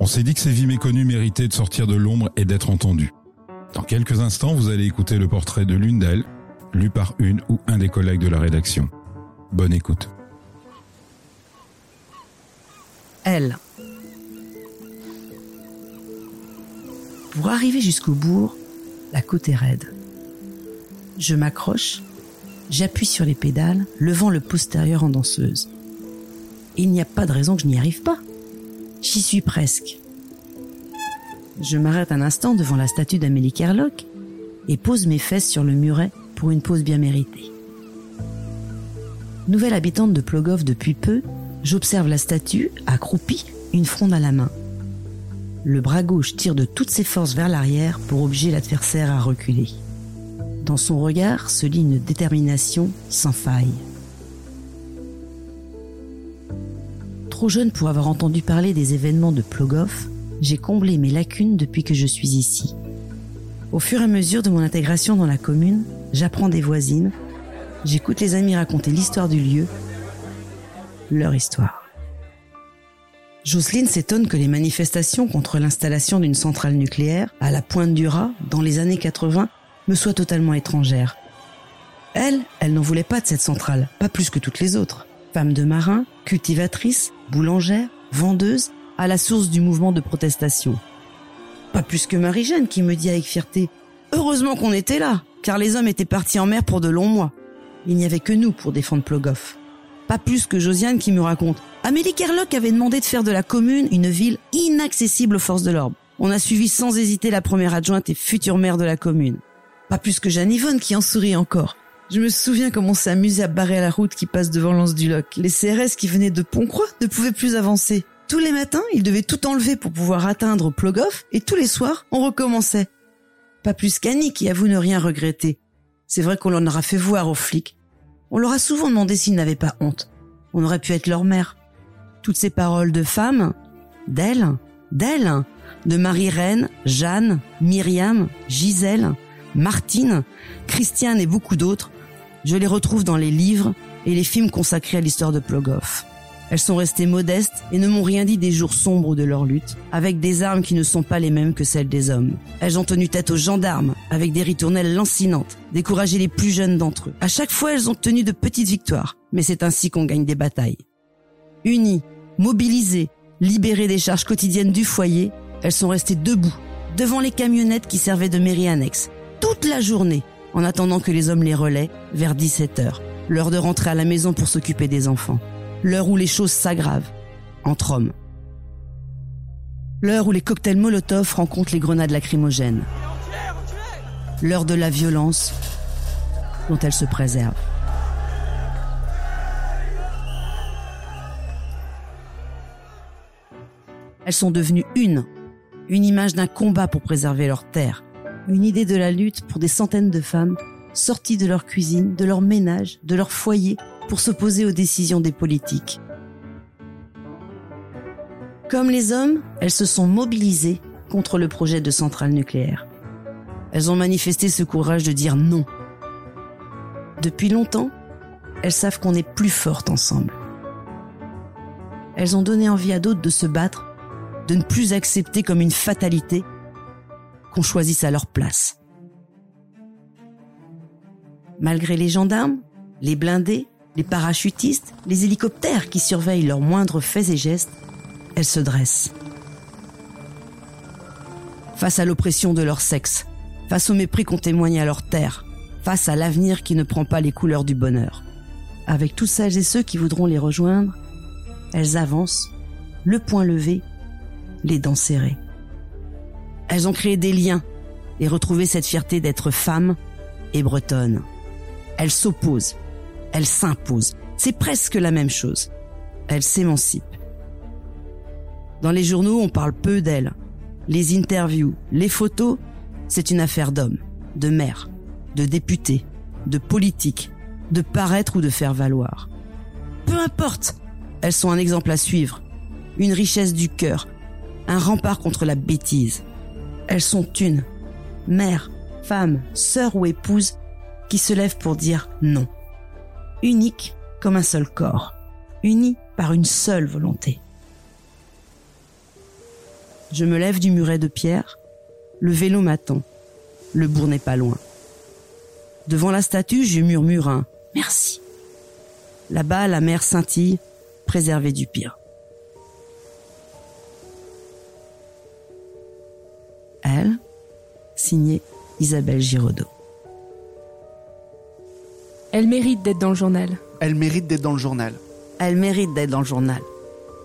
On s'est dit que ces vies méconnues méritaient de sortir de l'ombre et d'être entendues. Dans quelques instants, vous allez écouter le portrait de l'une d'elles, lu par une ou un des collègues de la rédaction. Bonne écoute. Elle. Pour arriver jusqu'au bourg, la côte est raide. Je m'accroche, j'appuie sur les pédales, levant le postérieur en danseuse. Il n'y a pas de raison que je n'y arrive pas. J'y suis presque. Je m'arrête un instant devant la statue d'Amélie Kerlock et pose mes fesses sur le muret pour une pause bien méritée. Nouvelle habitante de Plogoff depuis peu, j'observe la statue, accroupie, une fronde à la main. Le bras gauche tire de toutes ses forces vers l'arrière pour obliger l'adversaire à reculer. Dans son regard se lit une détermination sans faille. Trop jeune pour avoir entendu parler des événements de Plogoff, j'ai comblé mes lacunes depuis que je suis ici. Au fur et à mesure de mon intégration dans la commune, j'apprends des voisines, j'écoute les amis raconter l'histoire du lieu, leur histoire. Jocelyne s'étonne que les manifestations contre l'installation d'une centrale nucléaire à la pointe du Raz dans les années 80 me soient totalement étrangères. Elle, elle n'en voulait pas de cette centrale, pas plus que toutes les autres. Femme de marin, cultivatrice, boulangère, vendeuse, à la source du mouvement de protestation. Pas plus que Marie-Jeanne qui me dit avec fierté Heureusement qu'on était là, car les hommes étaient partis en mer pour de longs mois. Il n'y avait que nous pour défendre Plogoff. Pas plus que Josiane qui me raconte Amélie Kerlock avait demandé de faire de la commune une ville inaccessible aux forces de l'ordre. On a suivi sans hésiter la première adjointe et future maire de la commune. Pas plus que Jeanne Yvonne qui en sourit encore. Je me souviens comment on s'amusait à barrer la route qui passe devant l'Anse du Loc. Les CRS qui venaient de Pontcroix ne pouvaient plus avancer. Tous les matins, ils devaient tout enlever pour pouvoir atteindre Plogoff et tous les soirs, on recommençait. Pas plus qu'Annie qui avoue ne rien regretter. C'est vrai qu'on l'en aura fait voir aux flics. On leur a souvent demandé s'ils n'avaient pas honte. On aurait pu être leur mère. Toutes ces paroles de femmes, d'elle, d'elle, de Marie-Reine, Jeanne, Myriam, Gisèle, Martine, Christiane et beaucoup d'autres, je les retrouve dans les livres et les films consacrés à l'histoire de Plogoff. Elles sont restées modestes et ne m'ont rien dit des jours sombres de leur lutte, avec des armes qui ne sont pas les mêmes que celles des hommes. Elles ont tenu tête aux gendarmes, avec des ritournelles lancinantes, découragé les plus jeunes d'entre eux. À chaque fois, elles ont tenu de petites victoires, mais c'est ainsi qu'on gagne des batailles. Unies, mobilisées, libérées des charges quotidiennes du foyer, elles sont restées debout, devant les camionnettes qui servaient de mairie annexe, toute la journée, en attendant que les hommes les relaient vers 17 heures, l'heure de rentrer à la maison pour s'occuper des enfants l'heure où les choses s'aggravent, entre hommes. L'heure où les cocktails Molotov rencontrent les grenades lacrymogènes. L'heure de la violence dont elles se préservent. Elles sont devenues une, une image d'un combat pour préserver leur terre, une idée de la lutte pour des centaines de femmes sorties de leur cuisine, de leur ménage, de leur foyer pour s'opposer aux décisions des politiques. Comme les hommes, elles se sont mobilisées contre le projet de centrale nucléaire. Elles ont manifesté ce courage de dire non. Depuis longtemps, elles savent qu'on est plus fortes ensemble. Elles ont donné envie à d'autres de se battre, de ne plus accepter comme une fatalité qu'on choisisse à leur place. Malgré les gendarmes, les blindés, les parachutistes, les hélicoptères qui surveillent leurs moindres faits et gestes, elles se dressent. Face à l'oppression de leur sexe, face au mépris qu'on témoigne à leur terre, face à l'avenir qui ne prend pas les couleurs du bonheur. Avec tous celles et ceux qui voudront les rejoindre, elles avancent, le poing levé, les dents serrées. Elles ont créé des liens et retrouvé cette fierté d'être femmes et bretonnes. Elles s'opposent, elle s'impose. C'est presque la même chose. Elle s'émancipe. Dans les journaux, on parle peu d'elle. les interviews, les photos, c'est une affaire d'hommes, de maires, de députés, de politiques, de paraître ou de faire valoir. Peu importe, elles sont un exemple à suivre, une richesse du cœur, un rempart contre la bêtise. Elles sont une, mère, femme, sœur ou épouse, qui se lève pour dire non. Unique comme un seul corps, unie par une seule volonté. Je me lève du muret de pierre, le vélo m'attend, le bourg n'est pas loin. Devant la statue, je murmure un merci. Là-bas, la mer scintille, préservée du pire. Elle, signée Isabelle Giraudot. Elle mérite d'être dans le journal. Elle mérite d'être dans le journal. Elle mérite d'être dans le journal.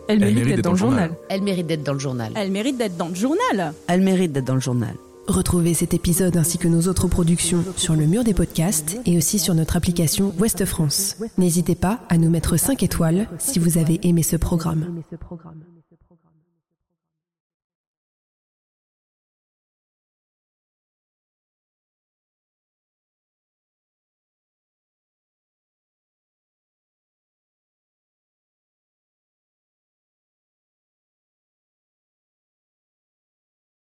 Elle, mérite, d'être dans le journal. Elle mérite d'être dans le journal. Elle mérite d'être dans le journal. Elle mérite d'être dans le journal. Retrouvez cet épisode ainsi que nos autres productions sur le mur des podcasts et aussi sur notre application Ouest France. N'hésitez pas à nous mettre 5 étoiles si vous avez aimé ce programme.